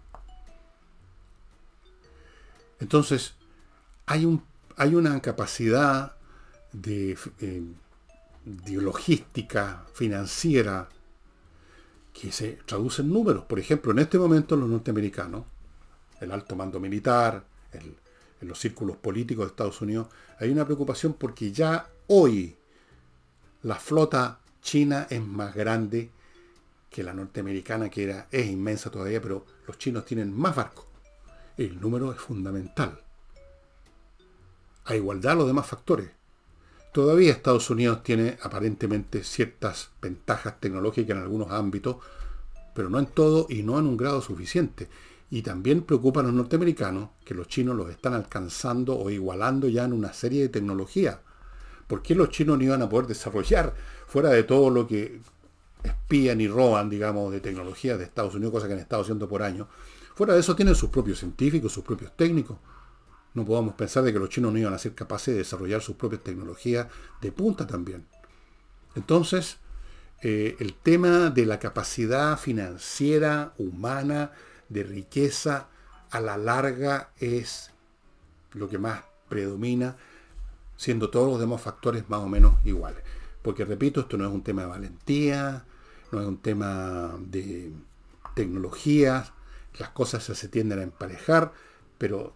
Entonces, hay, un, hay una capacidad de, eh, de logística financiera que se traduce en números. Por ejemplo, en este momento los norteamericanos, el alto mando militar, en los círculos políticos de Estados Unidos, hay una preocupación porque ya hoy la flota china es más grande que la norteamericana, que era, es inmensa todavía, pero los chinos tienen más barcos. El número es fundamental. A igualdad los demás factores. Todavía Estados Unidos tiene aparentemente ciertas ventajas tecnológicas en algunos ámbitos, pero no en todo y no en un grado suficiente. Y también preocupa a los norteamericanos que los chinos los están alcanzando o igualando ya en una serie de tecnologías. ¿Por qué los chinos no iban a poder desarrollar fuera de todo lo que espían y roban, digamos, de tecnología de Estados Unidos, cosa que han estado haciendo por años? Fuera de eso tienen sus propios científicos, sus propios técnicos. No podamos pensar de que los chinos no iban a ser capaces de desarrollar sus propias tecnologías de punta también. Entonces, eh, el tema de la capacidad financiera, humana, de riqueza, a la larga es lo que más predomina, siendo todos los demás factores más o menos iguales. Porque repito, esto no es un tema de valentía, no es un tema de tecnologías, las cosas se tienden a emparejar, pero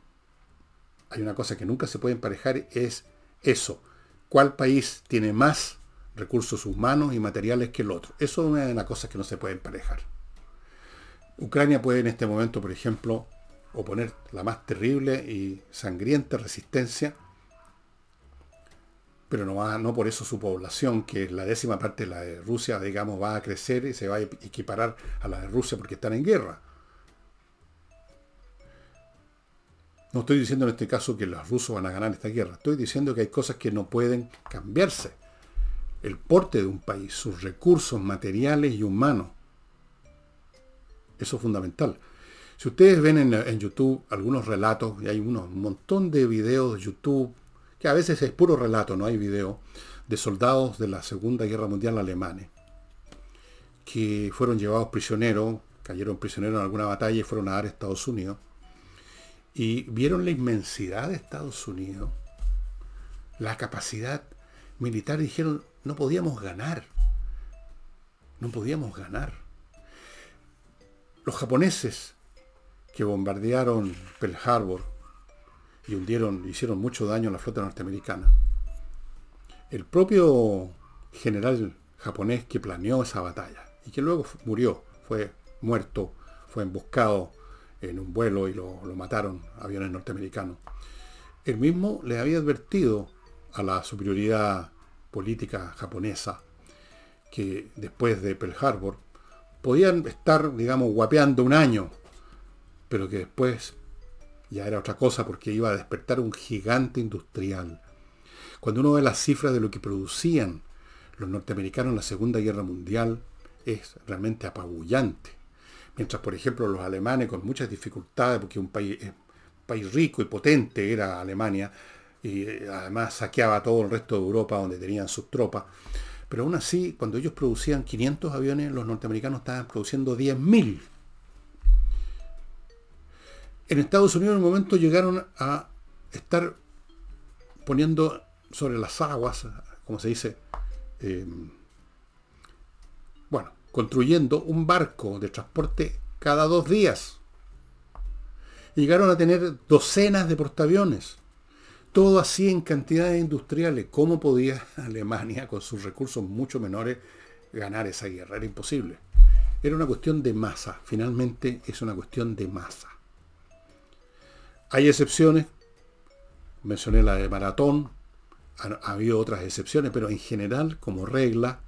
hay una cosa que nunca se puede emparejar, es eso. ¿Cuál país tiene más recursos humanos y materiales que el otro? Eso es una de las cosas que no se puede emparejar. Ucrania puede en este momento, por ejemplo, oponer la más terrible y sangrienta resistencia, pero no, va, no por eso su población, que es la décima parte de la de Rusia, digamos, va a crecer y se va a equiparar a la de Rusia porque están en guerra. No estoy diciendo en este caso que los rusos van a ganar esta guerra. Estoy diciendo que hay cosas que no pueden cambiarse. El porte de un país, sus recursos materiales y humanos. Eso es fundamental. Si ustedes ven en, YouTube algunos relatos, y hay un montón de videos de YouTube, que a veces es puro relato, no hay video, de soldados de la Segunda Guerra Mundial alemanes, que fueron llevados prisioneros, cayeron prisioneros en alguna batalla y fueron a dar a Estados Unidos y vieron la inmensidad de Estados Unidos, la capacidad militar, y dijeron, no podíamos ganar, no podíamos ganar. Los japoneses que bombardearon Pearl Harbor y hundieron, hicieron mucho daño a la flota norteamericana, el propio general japonés que planeó esa batalla y que luego murió, fue muerto, fue emboscado en un vuelo y lo, lo mataron aviones norteamericanos. Él mismo le había advertido a la superioridad política japonesa que después de Pearl Harbor podían estar, digamos, guapeando un año, pero que después ya era otra cosa porque iba a despertar un gigante industrial. Cuando uno ve las cifras de lo que producían los norteamericanos en la Segunda Guerra Mundial, es realmente apabullante. Mientras, por ejemplo, los alemanes con muchas dificultades, porque un país, un país rico y potente era Alemania, y eh, además saqueaba todo el resto de Europa donde tenían sus tropas, pero aún así, cuando ellos producían 500 aviones, los norteamericanos estaban produciendo 10.000. En Estados Unidos en un momento llegaron a estar poniendo sobre las aguas, como se dice, eh, bueno, construyendo un barco de transporte cada dos días. Llegaron a tener docenas de portaaviones. Todo así en cantidades industriales. ¿Cómo podía Alemania, con sus recursos mucho menores, ganar esa guerra? Era imposible. Era una cuestión de masa. Finalmente es una cuestión de masa. Hay excepciones. Mencioné la de Maratón. Ha, habido otras excepciones, pero en general, como regla,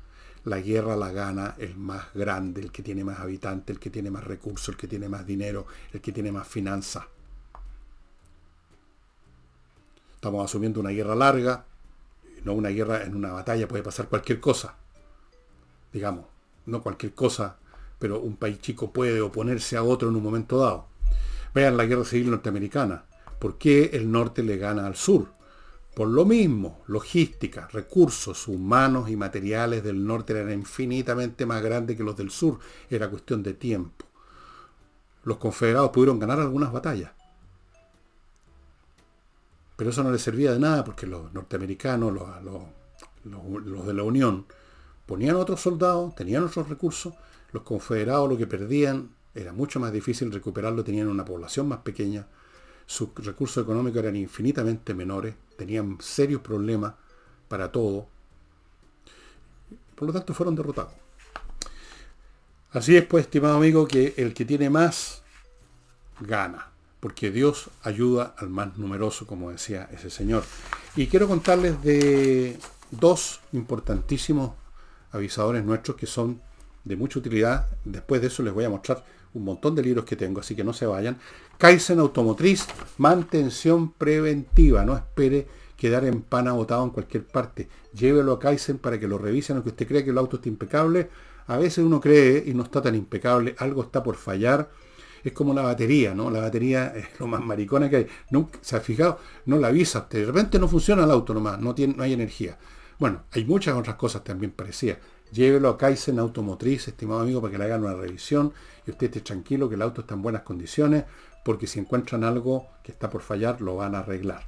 la guerra la gana el más grande, el que tiene más habitantes, el que tiene más recursos, el que tiene más dinero, el que tiene más finanzas. Estamos asumiendo una guerra larga, no una guerra en una batalla, puede pasar cualquier cosa. Digamos, no cualquier cosa, pero un país chico puede oponerse a otro en un momento dado. Vean la guerra civil norteamericana. ¿Por qué el norte le gana al sur? Por lo mismo, logística, recursos humanos y materiales del norte eran infinitamente más grandes que los del sur. Era cuestión de tiempo. Los confederados pudieron ganar algunas batallas, pero eso no le servía de nada porque los norteamericanos, los, de la Unión, ponían otros soldados, tenían otros recursos, los confederados lo que perdían era mucho más difícil recuperarlo, tenían una población más pequeña, sus recursos económicos eran infinitamente menores, tenían serios problemas para todo, por lo tanto fueron derrotados. Así es pues, estimado amigo, que el que tiene más gana porque Dios ayuda al más numeroso, como decía ese señor. Y quiero contarles de dos importantísimos avisadores nuestros que son de mucha utilidad. Después de eso les voy a mostrar un montón de libros que tengo, así que no se vayan. Kaizen Automotriz, mantención preventiva. No espere quedar en pana botado en cualquier parte. Llévelo a Kaizen para que lo revisen, aunque usted crea que el auto está impecable. A veces uno cree y no está tan impecable, algo está por fallar es como la batería, ¿no? La batería es lo más maricona que hay. ¿Se ha fijado? No la avisa De repente no funciona el auto nomás, no, tiene, no hay energía. Bueno, hay muchas otras cosas también parecidas. Llévelo a Kaizen Automotriz, estimado amigo, para que le hagan una revisión y usted esté tranquilo que el auto está en buenas condiciones, porque si encuentran algo que está por fallar, lo van a arreglar.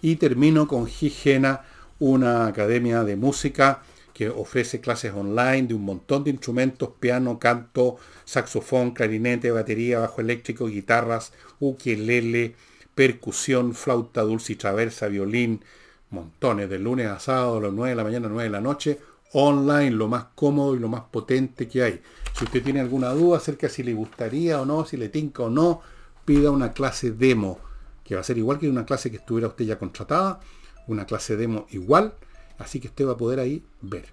Y termino con Higiena, una academia de música que ofrece clases online de un montón de instrumentos, piano, canto, saxofón, clarinete, batería, bajo eléctrico, guitarras, ukelele, percusión, flauta dulce y traversa, violín, montones, de lunes a sábado, a las 9 de la mañana, 9 de la noche, online, lo más cómodo y lo más potente que hay. Si usted tiene alguna duda acerca de si le gustaría o no, si le tinca o no, pida una clase demo, que va a ser igual que una clase que estuviera usted ya contratada, una clase demo igual, Así que usted va a poder ahí ver.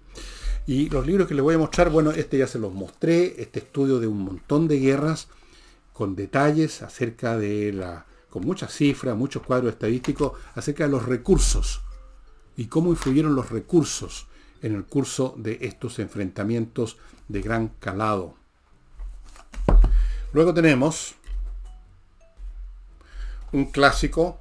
Y los libros que les voy a mostrar, bueno, este ya se los mostré, este estudio de un montón de guerras, con detalles acerca de la, con muchas cifras, muchos cuadros estadísticos, acerca de los recursos y cómo influyeron los recursos en el curso de estos enfrentamientos de gran calado. Luego tenemos un clásico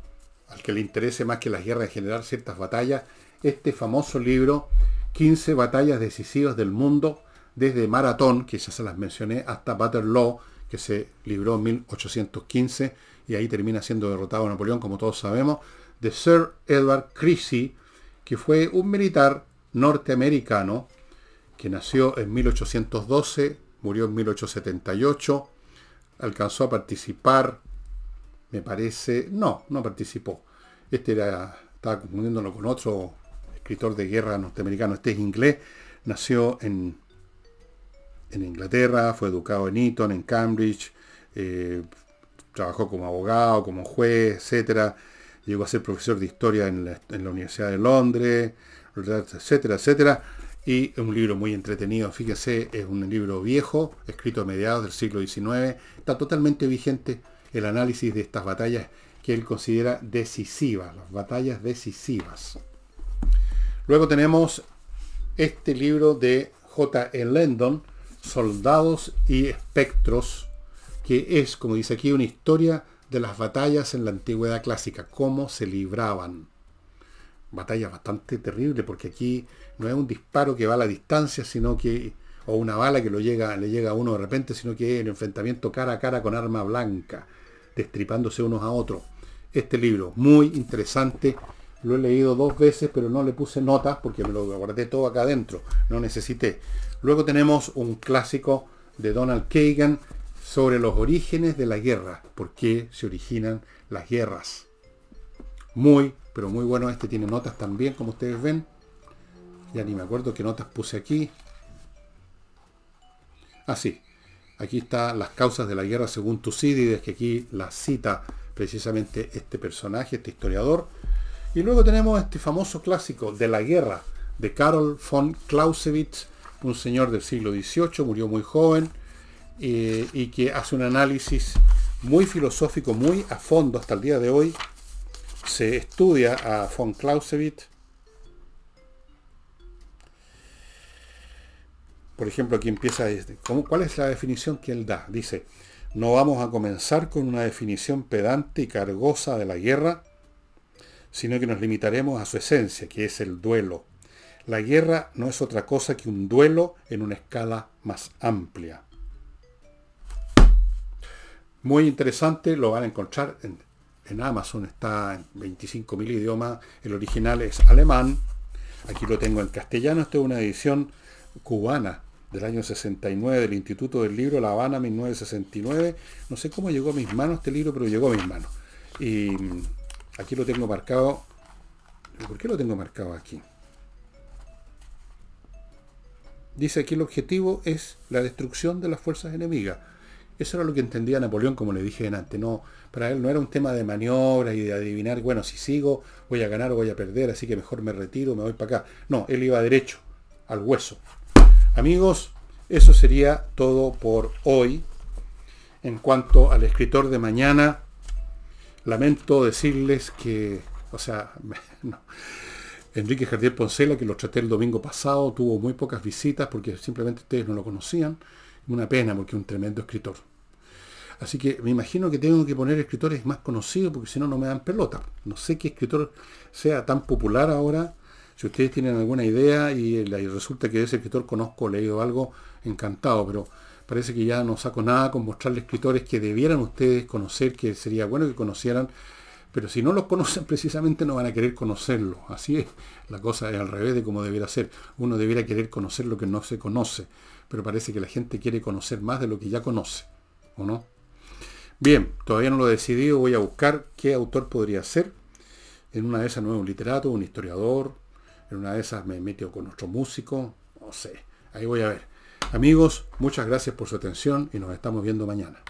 al que le interese más que las guerras en general, ciertas batallas, este famoso libro, 15 batallas decisivas del mundo, desde Maratón, que ya se las mencioné, hasta Waterloo, que se libró en 1815 y ahí termina siendo derrotado Napoleón, como todos sabemos, de Sir Edward Creasy, que fue un militar norteamericano que nació en 1812, murió en 1878, alcanzó a participar, me parece, no, no participó. Este era, estaba confundiéndolo con otro escritor de guerra norteamericano, este es inglés, nació en, en Inglaterra, fue educado en Eton, en Cambridge, eh, trabajó como abogado, como juez, etcétera. Llegó a ser profesor de historia en la, en la Universidad de Londres, etcétera, etcétera. Y un libro muy entretenido, fíjese, es un libro viejo, escrito a mediados del siglo XIX. Está totalmente vigente el análisis de estas batallas que él considera decisivas, las batallas decisivas. Luego tenemos este libro de J. E. Landon, Soldados y Espectros, que es, como dice aquí, una historia de las batallas en la antigüedad clásica, cómo se libraban. Batalla bastante terrible, porque aquí no es un disparo que va a la distancia, sino que, o una bala que lo llega, le llega a uno de repente, sino que es el enfrentamiento cara a cara con arma blanca, destripándose unos a otros. Este libro, muy interesante, lo he leído dos veces, pero no le puse notas porque me lo guardé todo acá adentro, no necesité. Luego tenemos un clásico de Donald Kagan, sobre los orígenes de la guerra, por qué se originan las guerras. Muy, pero muy bueno, este tiene notas también, como ustedes ven. Ya ni me acuerdo qué notas puse aquí. Así, ah, aquí están las causas de la guerra según Tucídides, que aquí la cita precisamente este personaje, este historiador. Y luego tenemos este famoso clásico de la guerra de Karol von Clausewitz, un señor del siglo XVIII, murió muy joven, eh, y que hace un análisis muy filosófico, muy a fondo hasta el día de hoy. Se estudia a von Clausewitz. Por ejemplo, aquí empieza, ¿cuál es la definición que él da? Dice, no vamos a comenzar con una definición pedante y cargosa de la guerra, sino que nos limitaremos a su esencia, que es el duelo. La guerra no es otra cosa que un duelo en una escala más amplia. Muy interesante, lo van a encontrar en, Amazon, está en 25.000 idiomas, el original es alemán, aquí lo tengo en castellano, esta es una edición cubana del año 69 del Instituto del Libro La Habana 1969, no sé cómo llegó a mis manos este libro, pero llegó a mis manos. Y aquí lo tengo marcado, ¿por qué lo tengo marcado aquí? Dice aquí el objetivo es la destrucción de las fuerzas enemigas. Eso era lo que entendía Napoleón, como le dije antes. No, para él no era un tema de maniobra y de adivinar, bueno, si sigo voy a ganar o voy a perder, así que mejor me retiro, me voy para acá. No, él iba derecho, al hueso. Amigos, eso sería todo por hoy. En cuanto al escritor de mañana, lamento decirles que, o sea, Enrique Jardiel Poncela, que lo traté el domingo pasado, tuvo muy pocas visitas porque simplemente ustedes no lo conocían. Una pena porque es un tremendo escritor. Así que me imagino que tengo que poner escritores más conocidos porque si no, no me dan pelota. No sé qué escritor sea tan popular ahora. Si ustedes tienen alguna idea y, resulta que ese escritor conozco, leído algo, encantado, pero parece que ya no saco nada con mostrarle escritores que debieran ustedes conocer, que sería bueno que conocieran, pero si no los conocen precisamente no van a querer conocerlo. Así es, la cosa es al revés de como debiera ser. Uno debiera querer conocer lo que no se conoce, pero parece que la gente quiere conocer más de lo que ya conoce, ¿o no? Bien, todavía no lo he decidido, voy a buscar qué autor podría ser. En una de esas no es un literato, un historiador, en una de esas me meto con otro músico, no sé, ahí voy a ver. Amigos, muchas gracias por su atención y nos estamos viendo mañana.